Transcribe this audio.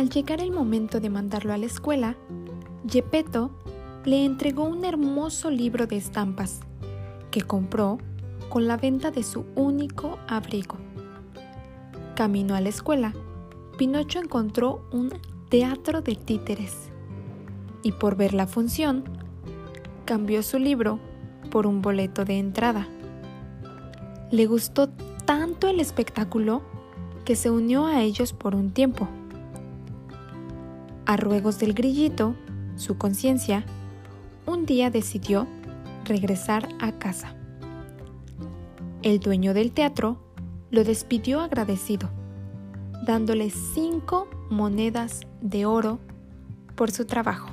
Al llegar el momento de mandarlo a la escuela, Gepetto le entregó un hermoso libro de estampas que compró con la venta de su único abrigo. Camino a la escuela, Pinocho encontró un teatro de títeres y por ver la función, cambió su libro por un boleto de entrada. Le gustó tanto el espectáculo que se unió a ellos por un tiempo. A ruegos del grillito, su conciencia, un día decidió regresar a casa. El dueño del teatro lo despidió agradecido, dándole cinco monedas de oro por su trabajo.